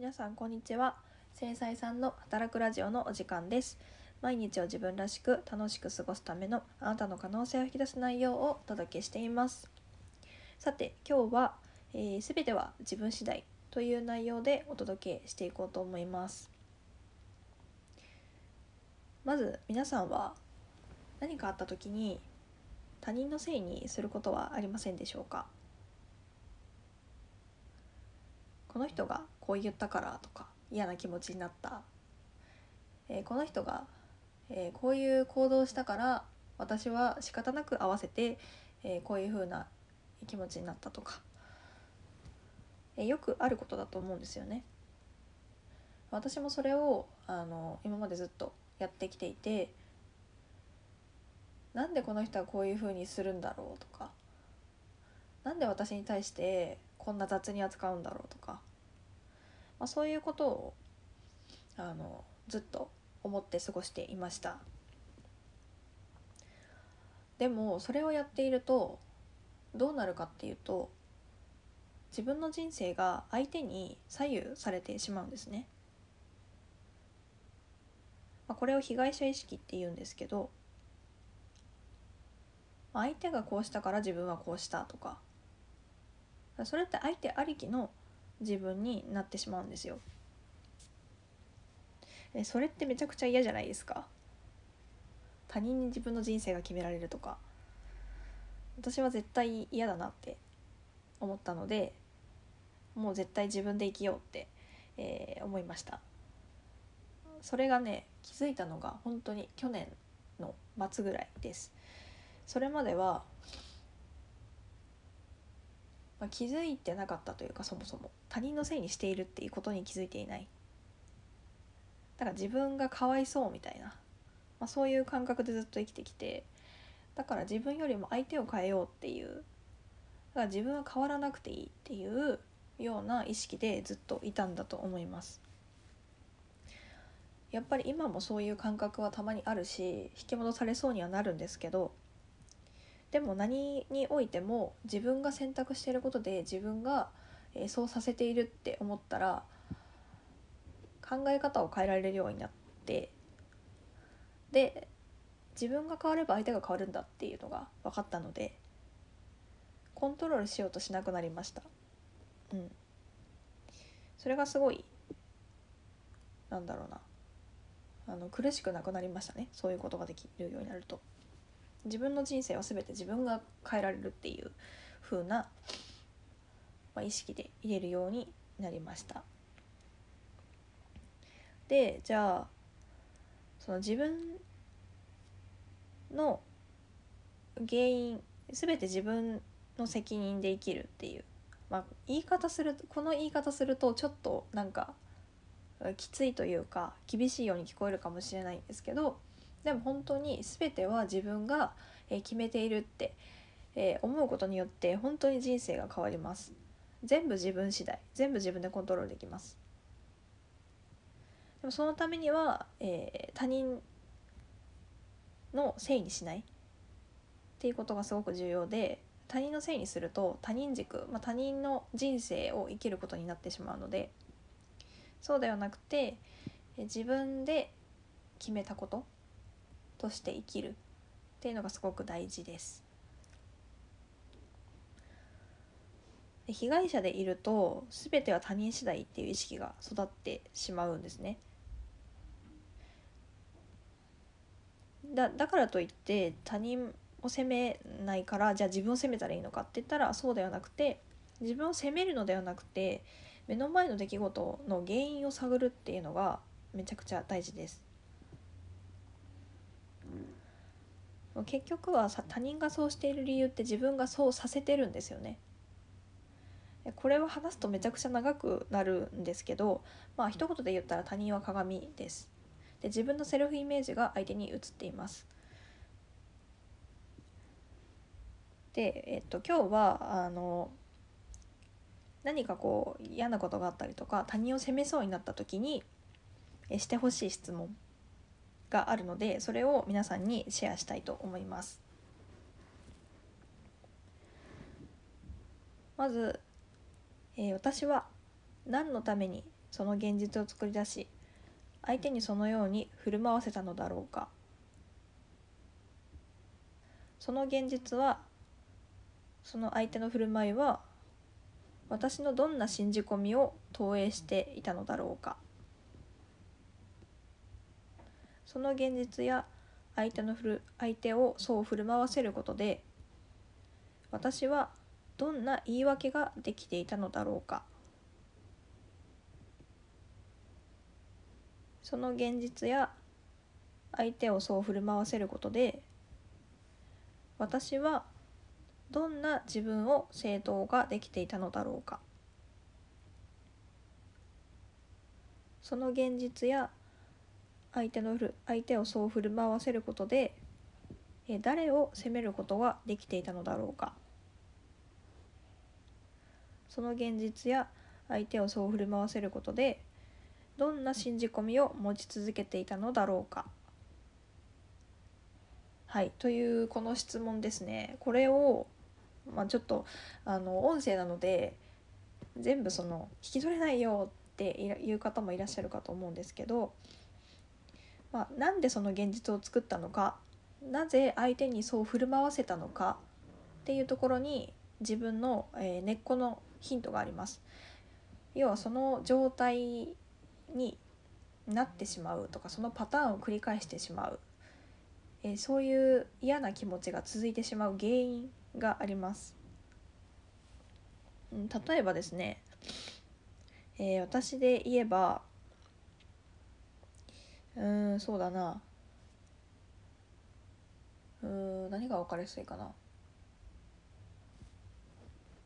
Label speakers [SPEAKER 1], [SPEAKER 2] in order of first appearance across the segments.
[SPEAKER 1] 皆さんこんにちは。繊細さんの働くラジオのお時間です。毎日を自分らしく楽しく過ごすためのあなたの可能性を引き出す内容をお届けしています。さて今日は、えー、全ては自分次第という内容でお届けしていこうと思います。まず皆さんは何かあった時に他人のせいにすることはありませんでしょうか？この人がこう言ったからとか嫌な気持ちになった、えー、この人が、えー、こういう行動したから私は仕方なく合わせて、えー、こういう風な気持ちになったとか、えよくあることだと思うんですよね。私もそれをあの今までずっとやってきていてなんでこの人はこういう風にするんだろうとかなんで私に対してこんな雑に扱うんだろうとか、まあ、そういうことをあのずっと思って過ごしていました。でもそれをやっているとどうなるかっていうと自分の人生が相手に左右されてしまうんですね、まあ、これを被害者意識って言うんですけど相手がこうしたから自分はこうしたとかそれって相手ありきの自分になってしまうんですよ。えそれってめちゃくちゃ嫌じゃないですか？他人に自分の人生が決められるとか。私は絶対嫌だなって思ったのでもう絶対自分で生きようって、えー、思いました。それがね気づいたのが本当に去年の末ぐらいです。それまではまあ、気づいてなかったというかそもそも。他人のせいにしているっていうことに気づいていない。だから自分がかわいそうみたいな、まあ、そういう感覚でずっと生きてきて。だから自分よりも相手を変えようっていう。だから自分は変わらなくていいっていう。ような意識でずっといたんだと思います。やっぱり今もそういう感覚はたまにあるし引き戻されそうにはなるんですけどでも何においても自分が選択していることで自分が、えそうさせているって思ったら考え方を変えられるようになってで自分が変われば相手が変わるんだっていうのが分かったのでコントロールしようとしなくなりました。うん。それがすごいなんだろうな。あの苦しくなくなりましたね。そういうことができるようになると。自分の人生は全て自分が変えられるっていう風な、まあ、意識で入れるようになりました。でじゃあその自分の原因全て自分の責任で生きるっていう、まあ、言い方するこの言い方するとちょっとなんかきついというか厳しいように聞こえるかもしれないんですけどでも本当に全ては自分が決めているって、え思うことによって本当に人生が変わります。全部自分次第全部自分でコントロールできます。でもそのためには、えー、他人のせいにしない。っていうことがすごく重要で他人のせいにすると他人軸、まあ、他人の人生を生きることになってしまうのでそうではなくて自分で決めたこと。として生きるっていうのがすごく大事です。で被害者でいると全ては他人次第っていう意識が育ってしまうんですね。だだからといって他人を責めないからじゃあ自分を責めたらいいのかって言ったらそうではなくて自分を責めるのではなくて目の前の出来事の原因を探るっていうのがめちゃくちゃ大事です。結局は他人がそうしている理由って自分がそうさせてるんですよね。これは話すとめちゃくちゃ長くなるんですけどまあ一言で言ったら他人は鏡です。で自分のセルフイメージが相手に映っています。で、えっと、今日はあの何かこう嫌なことがあったりとか他人を責めそうになった時にしてほしい質問があるのでそれを皆さんにシェアしたいと思います。まず、えー、私は何のためにその現実を作り出し相手にそのように振る舞わせたのだろうかその現実はその相手の振る舞いは私のどんな信じ込みを投影していたのだろうかその現実や相手の振る相手をそう振る舞わせることで私はどんな言い訳ができていたのだろうか。その現実や相手をそう振る舞わせることで私はどんな自分を正当ができていたのだろうか。その現実や相手の相手をそう振る舞わせることで誰を責めることができていたのだろうか。その現実や相手をそう振る舞わせることでどんな信じ込みを持ち続けていたのだろうか。はいというこの質問ですね。これを、まあ、ちょっとあの音声なので全部その聞き取れないよっていう方もいらっしゃるかと思うんですけどまあ、なんでその現実を作ったのかなぜ相手にそう振る舞わせたのかっていうところに自分の、え根っこのヒントがあります。要はその状態になってしまうとかそのパターンを繰り返してしまう、えそういう嫌な気持ちが続いてしまう原因があります。例えばですね、えー、私で言えばうんそうだな。うん何が分かりやすいかな。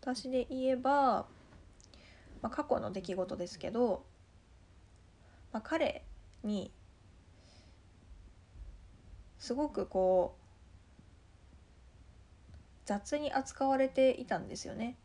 [SPEAKER 1] 私で言えば、まあ、過去の出来事ですけど、まあ、彼にすごくこう雑に扱われていたんですよね。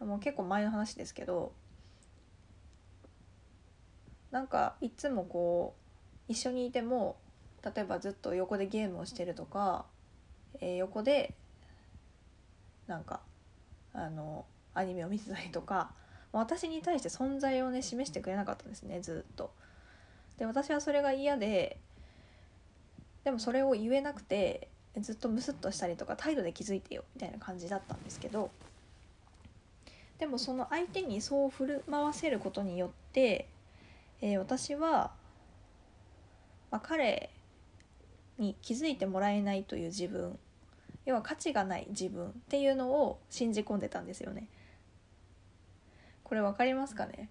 [SPEAKER 1] もう結構前の話ですけどなんかいつもこう一緒にいても例えばずっと横でゲームをしてるとか、えー、横でなんかあのアニメを見てたりとか私に対して存在をね示してくれなかったんですねずっと。で私はそれが嫌ででもそれを言えなくてずっとムスッとしたりとか態度で気づいてよみたいな感じだったんですけどでもその相手にそう振る舞わせることによって、えー、私はまあ、彼に気づいてもらえないという自分要は価値がない自分っていうのを信じ込んでたんですよね。これ分かりますかね？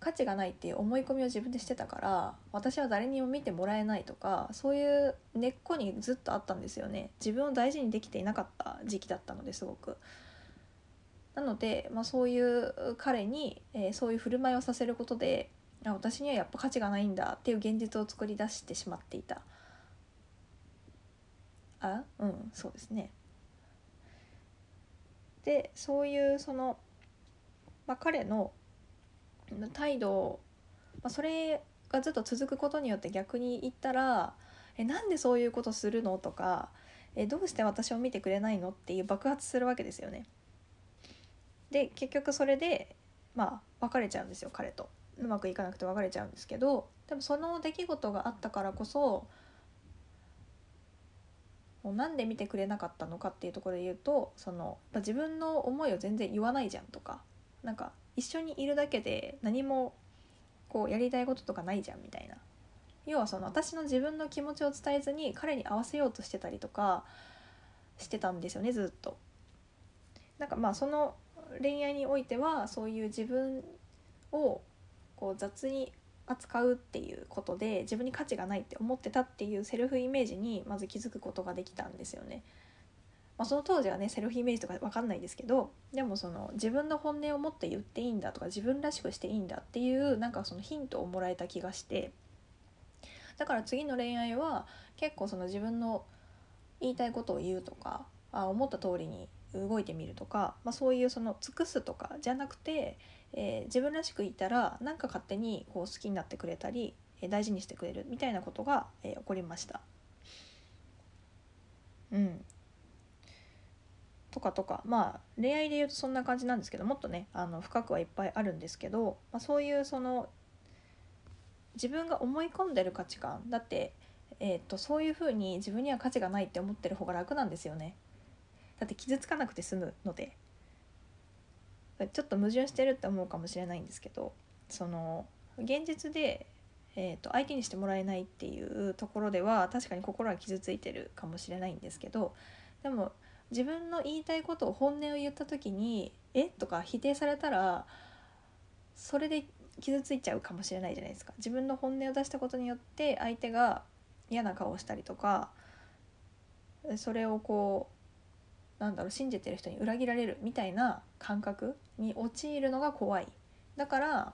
[SPEAKER 1] 価値がないっていう思い込みを自分でしてたから私は誰にも見てもらえないとかそういう根っこにずっとあったんですよね。自分を大事にできていなかった時期だったのですごく。なので、まあ、そういう彼に、えー、そういう振る舞いをさせることであ私にはやっぱ価値がないんだっていう現実を作り出してしまっていたあうんそうですねでそういうその、まあ、彼の態度、まあ、それがずっと続くことによって逆に言ったら「えなんでそういうことするの?」とかえ「どうして私を見てくれないの?」っていう爆発するわけですよね。で結局それでまあ別れちゃうんですよ彼と。うまくいかなくて別れちゃうんですけどでもその出来事があったからこそもうなんで見てくれなかったのかっていうところで言うとその自分の思いを全然言わないじゃんとかなんか一緒にいるだけで何もこうやりたいこととかないじゃんみたいな要はその私の自分の気持ちを伝えずに彼に合わせようとしてたりとかしてたんですよねずっと。なんかまあその恋愛においてはそういう自分をこう雑に扱うっていうことで自分に価値がないって思ってたっていうセルフイメージにまず気づくことができたんですよね。まあ、その当時はねセルフイメージとか分かんないですけどでもその自分の本音を持って言っていいんだとか自分らしくしていいんだっていうなんかそのヒントをもらえた気がしてだから次の恋愛は結構その自分の言いたいことを言うとかあ思った通りに動いてみるとか、まあ、そういうその尽くすとかじゃなくてえー、自分らしくいたらなんか勝手にこう好きになってくれたり、えー、大事にしてくれるみたいなことが、えー、起こりました。うん、とかとかまあ恋愛で言うとそんな感じなんですけどもっとねあの深くはいっぱいあるんですけど、まあ、そういうその自分が思い込んでる価値観だって、えーと、そういうふうに自分には価値がないって思ってる方が楽なんですよね。だって傷つかなくて済むのでちょっと矛盾してるって思うかもしれないんですけどその現実で、えーと、相手にしてもらえないっていうところでは確かに心は傷ついてるかもしれないんですけどでも自分の言いたいことを本音を言った時に「えとか否定されたらそれで傷ついちゃうかもしれないじゃないですか。自分の本音を出したことによって相手が嫌な顔をしたりとかそれをこうなんだろう信じてる人に裏切られるみたいな感覚に陥るのが怖い。だから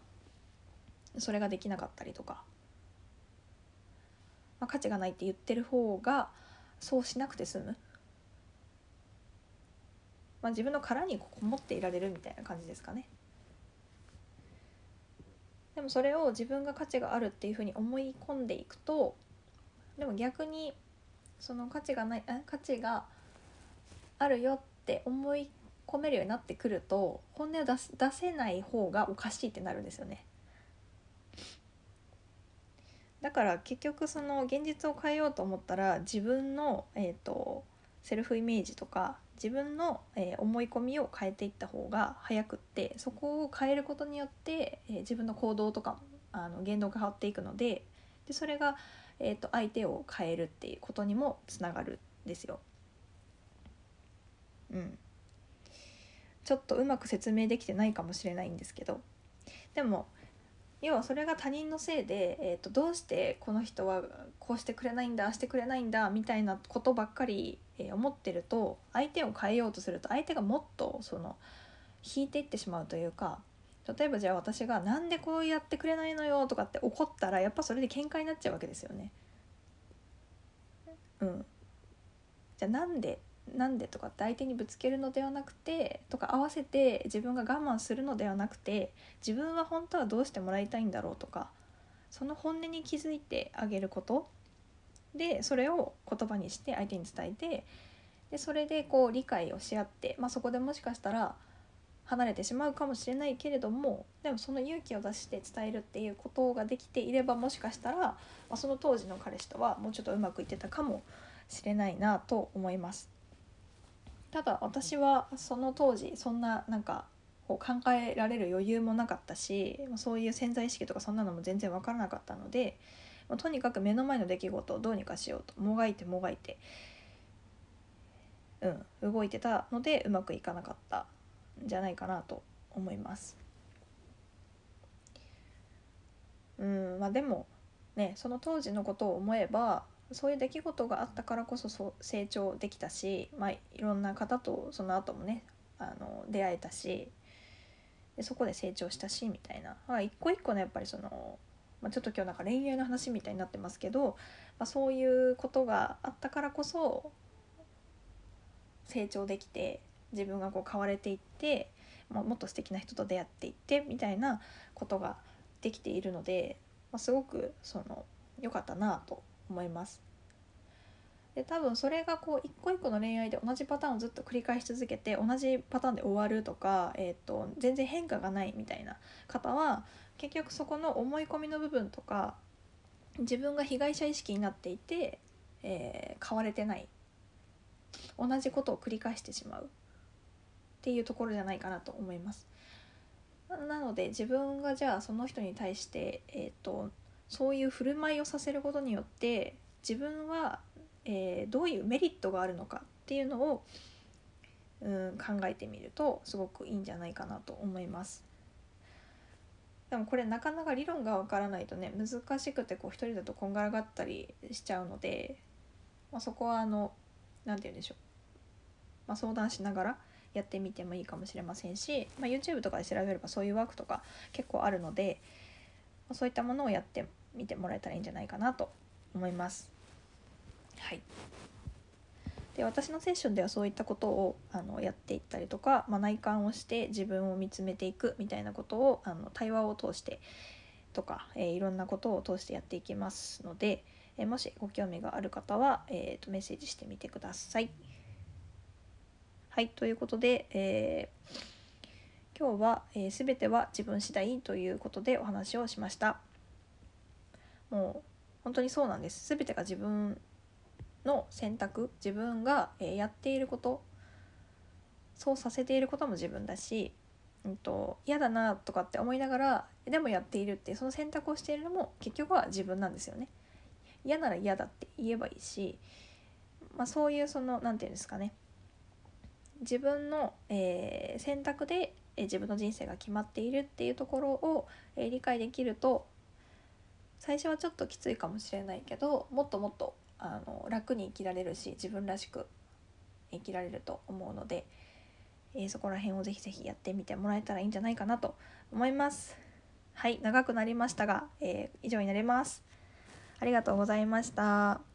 [SPEAKER 1] それができなかったりとか、まあ、価値がないって言ってる方がそうしなくて済む。まあ、自分の殻にこもっていられるみたいな感じですかね。でもそれを自分が価値があるっていうふうに思い込んでいくとでも逆にその価値がない価値があるよって思い込めるようになってくると本音を出出せない方がおかしいってなるんですよね。だから結局その現実を変えようと思ったら自分の、えーとセルフイメージとか自分の、えー、思い込みを変えていった方が早くってそこを変えることによって、えー、自分の行動とかあの言動が変わっていくのででそれが、えーと、相手を変えるっていうことにもつながるんですよ。うん、ちょっとうまく説明できてないかもしれないんですけど。でも要はそれが他人のせいで、えーと、どうしてこの人はこうしてくれないんだしてくれないんだみたいなことばっかり、え、思ってると相手を変えようとすると相手がもっとその引いていってしまうというか例えばじゃあ私が「なんでこうやってくれないのよ」とかって怒ったらやっぱそれで喧嘩になっちゃうわけですよね。うん、じゃあなんでなんでとかって相手にぶつけるのではなくてとか合わせて自分が我慢するのではなくて自分は本当はどうしてもらいたいんだろうとかその本音に気づいてあげることでそれを言葉にして相手に伝えてでそれでこう理解をし合って、まあ、そこでもしかしたら離れてしまうかもしれないけれどもでもその勇気を出して伝えるっていうことができていればもしかしたら、まあ、その当時の彼氏とはもうちょっとうまくいってたかもしれないなと思います。ただ私はその当時そんななんかこう考えられる余裕もなかったしそういう潜在意識とかそんなのも全然分からなかったのでとにかく目の前の出来事をどうにかしようともがいてもがいて、うん、動いてたのでうまくいかなかったんじゃないかなと思います。うんまあ、でもねその当時のことを思えばそういう出来事があったからこそそ成長できたし、まあ、いろんな方とその後もねあの出会えたしでそこで成長したしみたいな、まあ、一個一個のやっぱりその、まあ、ちょっと今日なんか恋愛の話みたいになってますけど、まあ、そういうことがあったからこそ成長できて自分がこう変われていってももっと素敵な人と出会っていってみたいなことができているので、まあ、すごくその良かったなと思います。で多分それがこう一個一個の恋愛で同じパターンをずっと繰り返し続けて同じパターンで終わるとか、えーと、全然変化がないみたいな方は結局そこの思い込みの部分とか自分が被害者意識になっていて、えー、変われてない同じことを繰り返してしまうっていうところじゃないかなと思います。なので自分がじゃあその人に対して、えーとそういう振る舞いをさせることによって自分は、えー、どういうメリットがあるのかっていうのを、うん、考えてみるとすごくいいんじゃないかなと思います。でもこれなかなか理論がわからないとね難しくてこう一人だとこんがらがったりしちゃうので、まあ、そこはあの何て言うんでしょう、まあ、相談しながらやってみてもいいかもしれませんし、まあ、YouTube とかで調べればそういうワークとか結構あるので、まそういったものをやってみてもらえたらいいんじゃないかなと思います。はい。で私のセッションではそういったことをあのやっていったりとか、まあ、内観をして自分を見つめていくみたいなことをあの対話を通してとか、えー、いろんなことを通してやっていきますので、えー、もしご興味がある方は、えーと、メッセージしてみてください。はいということで、えー、今日は、えー、全ては自分次第ということでお話をしました。もう本当にそうなんです。全てが自分の選択自分が、やっていることそうさせていることも自分だし、うんと、嫌だなとかって思いながらでもやっているってその選択をしているのも結局は自分なんですよね。嫌なら嫌だって言えばいいし、まあ、そういうその何て言うんですかね自分の、えー、選択で、えー、自分の人生が決まっているっていうところを、えー、理解できると最初はちょっときついかもしれないけどもっともっとあの楽に生きられるし自分らしく生きられると思うので、えー、そこら辺をぜひぜひやってみてもらえたらいいんじゃないかなと思います。はい長くなりましたが、えー、以上になります。ありがとうございました。